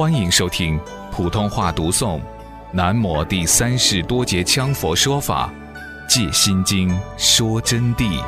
欢迎收听普通话读诵《南摩第三世多杰羌佛说法借心经说真谛》。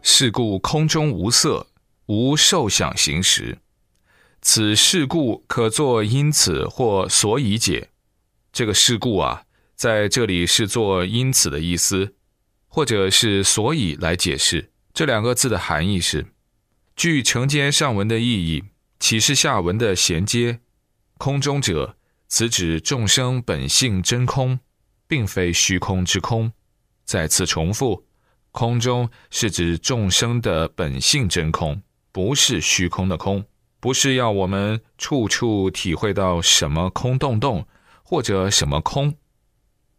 是故空中无色，无受想行识。此事故可作因此或所以解。这个事故啊，在这里是做因此的意思。或者是所以来解释这两个字的含义是：据承接上文的意义，启示下文的衔接。空中者，此指众生本性真空，并非虚空之空。再次重复，空中是指众生的本性真空，不是虚空的空，不是要我们处处体会到什么空洞洞或者什么空。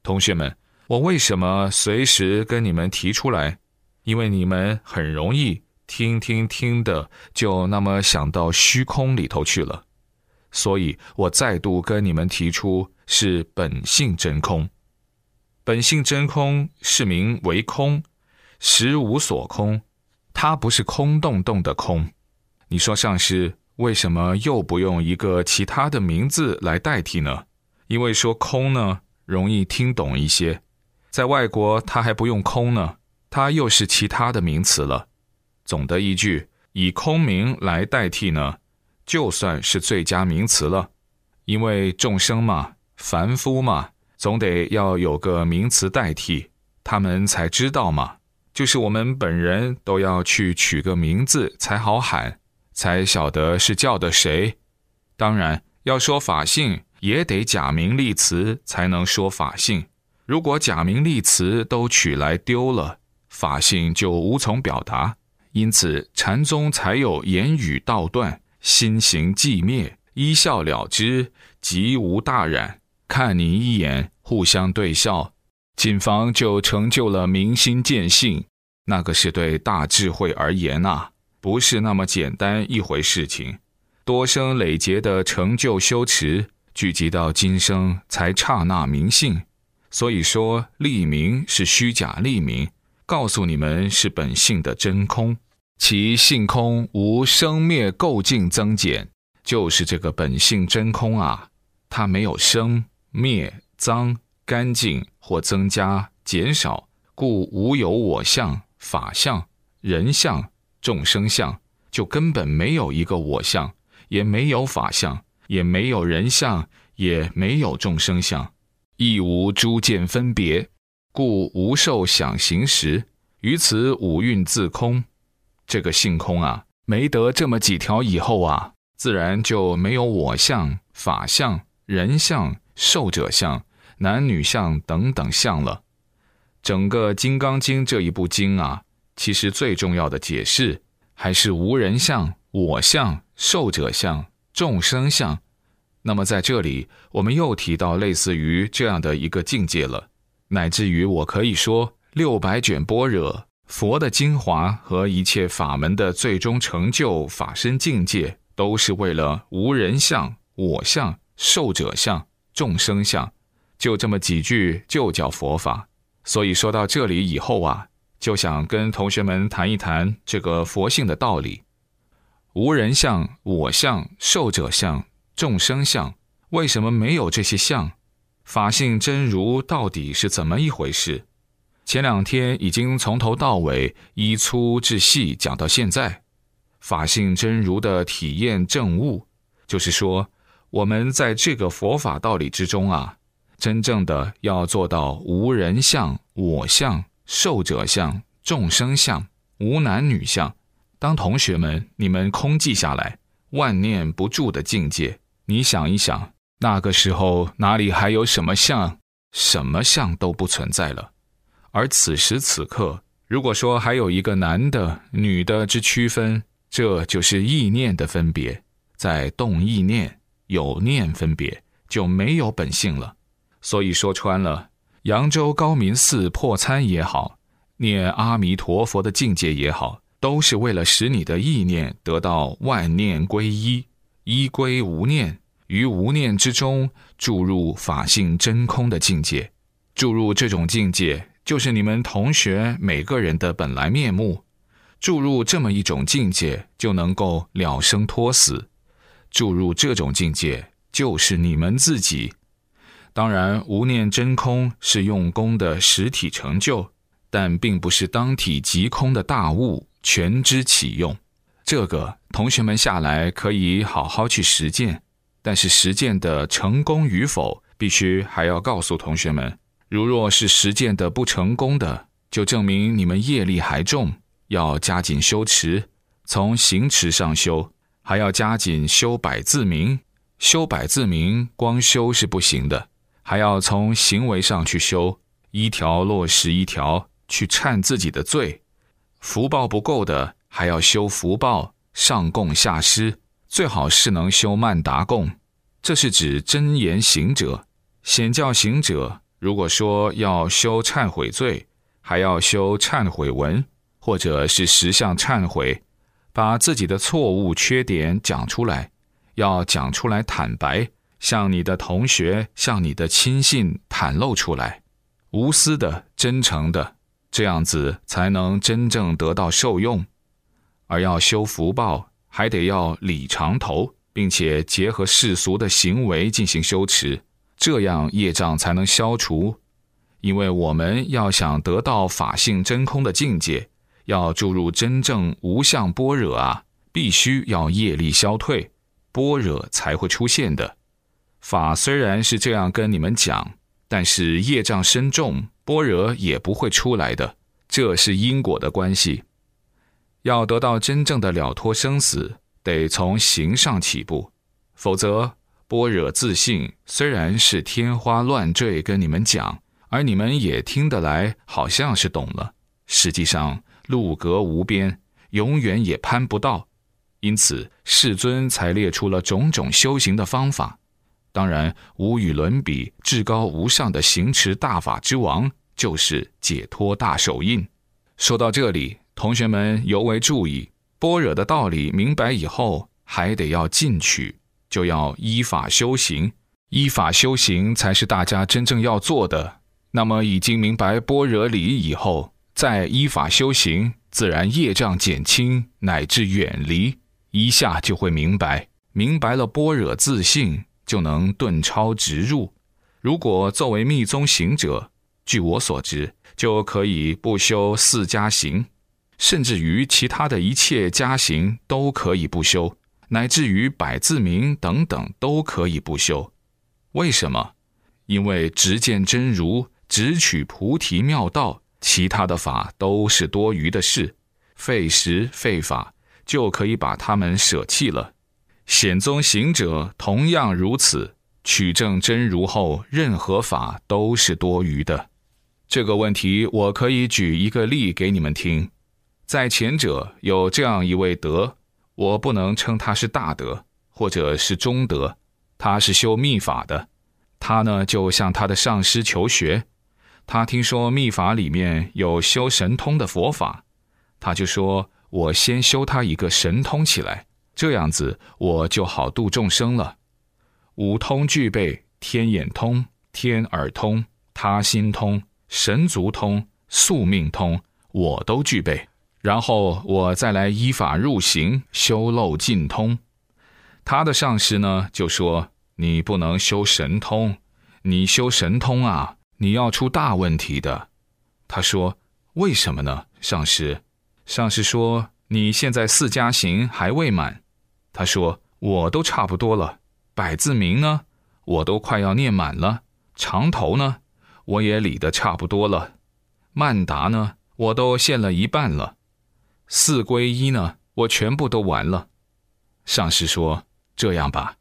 同学们。我为什么随时跟你们提出来？因为你们很容易听听听的，就那么想到虚空里头去了。所以我再度跟你们提出，是本性真空。本性真空是名为空，实无所空，它不是空洞洞的空。你说上师为什么又不用一个其他的名字来代替呢？因为说空呢，容易听懂一些。在外国，他还不用空呢，它又是其他的名词了。总的一句，以空名来代替呢，就算是最佳名词了。因为众生嘛，凡夫嘛，总得要有个名词代替，他们才知道嘛。就是我们本人都要去取个名字才好喊，才晓得是叫的谁。当然，要说法性，也得假名立词才能说法性。如果假名立词都取来丢了，法性就无从表达。因此，禅宗才有言语道断，心行寂灭，一笑了之，即无大染。看你一眼，互相对笑，谨防就成就了明心见性。那个是对大智慧而言啊，不是那么简单一回事情。多生累劫的成就修持，聚集到今生才刹那明性。所以说，立名是虚假立名，告诉你们是本性的真空，其性空无生灭垢净增减，就是这个本性真空啊，它没有生灭、脏、干净或增加、减少，故无有我相、法相、人相、众生相，就根本没有一个我相，也没有法相，也没有人相，也没有众生相。亦无诸见分别，故无受想行识。于此五蕴自空，这个性空啊，没得这么几条以后啊，自然就没有我相、法相、人相、寿者相、男女相等等相了。整个《金刚经》这一部经啊，其实最重要的解释还是无人相、我相、寿者相、众生相。那么在这里，我们又提到类似于这样的一个境界了，乃至于我可以说，六百卷般若佛的精华和一切法门的最终成就法身境界，都是为了无人相、我相、受者相、众生相，就这么几句就叫佛法。所以说到这里以后啊，就想跟同学们谈一谈这个佛性的道理：无人相、我相、受者相。众生相为什么没有这些相？法性真如到底是怎么一回事？前两天已经从头到尾依粗至细讲到现在。法性真如的体验证悟，就是说我们在这个佛法道理之中啊，真正的要做到无人相、我相、受者相、众生相、无男女相。当同学们你们空记下来，万念不住的境界。你想一想，那个时候哪里还有什么相？什么相都不存在了。而此时此刻，如果说还有一个男的、女的之区分，这就是意念的分别，在动意念、有念分别，就没有本性了。所以说穿了，扬州高明寺破参也好，念阿弥陀佛的境界也好，都是为了使你的意念得到万念归一。依归无念，于无念之中注入法性真空的境界，注入这种境界，就是你们同学每个人的本来面目。注入这么一种境界，就能够了生脱死。注入这种境界，就是你们自己。当然，无念真空是用功的实体成就，但并不是当体即空的大悟全知启用。这个同学们下来可以好好去实践，但是实践的成功与否，必须还要告诉同学们。如若是实践的不成功的，就证明你们业力还重。要加紧修持，从行持上修，还要加紧修百字明。修百字明，光修是不行的，还要从行为上去修，一条落实一条，去忏自己的罪。福报不够的，还要修福报，上供下施，最好是能修曼达供。这是指真言行者，显教行者。如果说要修忏悔罪，还要修忏悔文。或者是十相忏悔，把自己的错误、缺点讲出来，要讲出来坦白，向你的同学、向你的亲信袒露出来，无私的、真诚的，这样子才能真正得到受用。而要修福报，还得要理长头，并且结合世俗的行为进行修持，这样业障才能消除。因为我们要想得到法性真空的境界。要注入真正无相般若啊，必须要业力消退，般若才会出现的。法虽然是这样跟你们讲，但是业障深重，般若也不会出来的。这是因果的关系。要得到真正的了脱生死，得从行上起步，否则般若自信虽然是天花乱坠跟你们讲，而你们也听得来，好像是懂了，实际上。路隔无边，永远也攀不到，因此世尊才列出了种种修行的方法。当然，无与伦比、至高无上的行持大法之王，就是解脱大手印。说到这里，同学们尤为注意：般若的道理明白以后，还得要进取，就要依法修行。依法修行才是大家真正要做的。那么，已经明白般若理以后。再依法修行，自然业障减轻，乃至远离，一下就会明白。明白了般若自性，就能顿超直入。如果作为密宗行者，据我所知，就可以不修四加行，甚至于其他的一切加行都可以不修，乃至于百字明等等都可以不修。为什么？因为直见真如，直取菩提妙道。其他的法都是多余的事，费时费法，就可以把它们舍弃了。显宗行者同样如此，取证真如后，任何法都是多余的。这个问题，我可以举一个例给你们听。在前者有这样一位德，我不能称他是大德，或者是中德，他是修密法的，他呢就向他的上师求学。他听说秘法里面有修神通的佛法，他就说：“我先修他一个神通起来，这样子我就好度众生了。五通具备，天眼通、天耳通、他心通、神足通、宿命通，我都具备。然后我再来依法入行，修漏尽通。”他的上师呢就说：“你不能修神通，你修神通啊。”你要出大问题的，他说：“为什么呢？”上师，上师说：“你现在四加行还未满。”他说：“我都差不多了。百字明呢，我都快要念满了。长头呢，我也理得差不多了。曼达呢，我都献了一半了。四归一呢，我全部都完了。”上师说：“这样吧，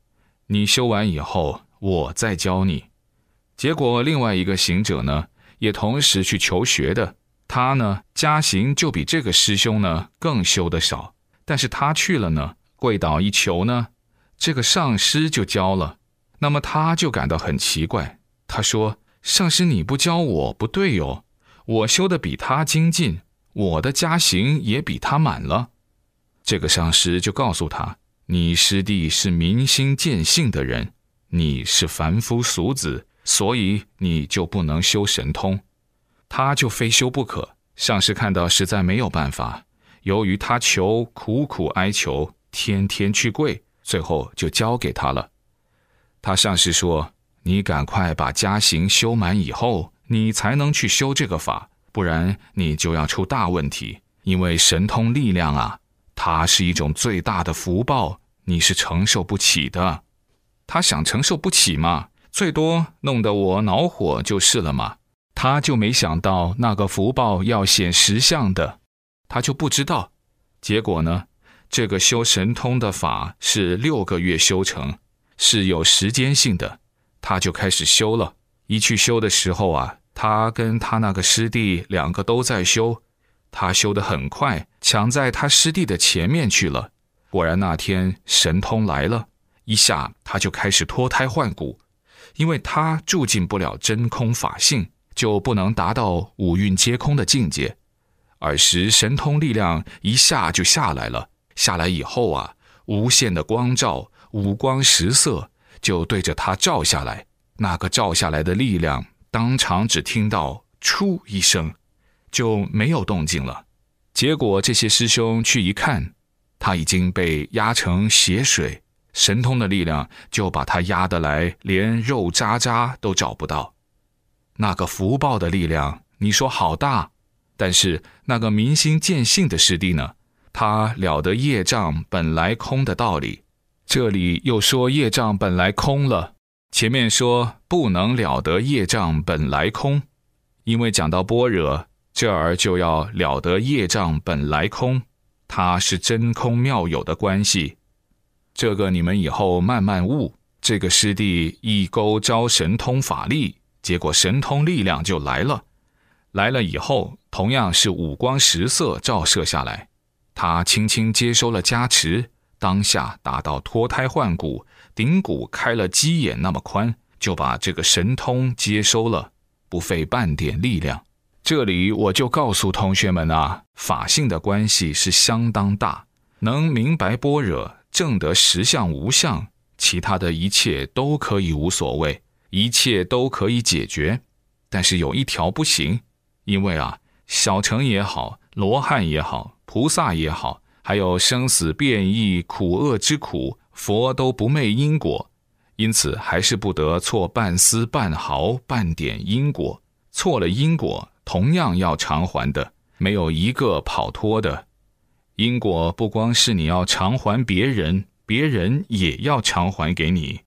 你修完以后，我再教你。”结果，另外一个行者呢，也同时去求学的。他呢，家行就比这个师兄呢更修的少。但是他去了呢，跪倒一求呢，这个上师就教了。那么他就感到很奇怪。他说：“上师你不教我不对哟，我修的比他精进，我的家行也比他满了。”这个上师就告诉他：“你师弟是明心见性的人，你是凡夫俗子。”所以你就不能修神通，他就非修不可。上师看到实在没有办法，由于他求苦苦哀求，天天去跪，最后就交给他了。他上师说：“你赶快把家行修满以后，你才能去修这个法，不然你就要出大问题。因为神通力量啊，它是一种最大的福报，你是承受不起的。他想承受不起嘛？”最多弄得我恼火就是了嘛，他就没想到那个福报要显实相的，他就不知道。结果呢，这个修神通的法是六个月修成，是有时间性的，他就开始修了。一去修的时候啊，他跟他那个师弟两个都在修，他修得很快，抢在他师弟的前面去了。果然那天神通来了，一下他就开始脱胎换骨。因为他住进不了真空法性，就不能达到五蕴皆空的境界。尔时神通力量一下就下来了，下来以后啊，无限的光照，五光十色就对着他照下来。那个照下来的力量，当场只听到“出”一声，就没有动静了。结果这些师兄去一看，他已经被压成血水。神通的力量就把他压得来，连肉渣渣都找不到。那个福报的力量，你说好大。但是那个明心见性的师弟呢？他了得业障本来空的道理。这里又说业障本来空了。前面说不能了得业障本来空，因为讲到般若，这儿就要了得业障本来空，它是真空妙有的关系。这个你们以后慢慢悟。这个师弟一勾招神通法力，结果神通力量就来了。来了以后，同样是五光十色照射下来，他轻轻接收了加持，当下达到脱胎换骨，顶骨开了鸡眼那么宽，就把这个神通接收了，不费半点力量。这里我就告诉同学们啊，法性的关系是相当大，能明白般若。证得实相无相，其他的一切都可以无所谓，一切都可以解决。但是有一条不行，因为啊，小乘也好，罗汉也好，菩萨也好，还有生死变异、苦厄之苦，佛都不昧因果，因此还是不得错半丝半毫半点因果。错了因果，同样要偿还的，没有一个跑脱的。因果不光是你要偿还别人，别人也要偿还给你。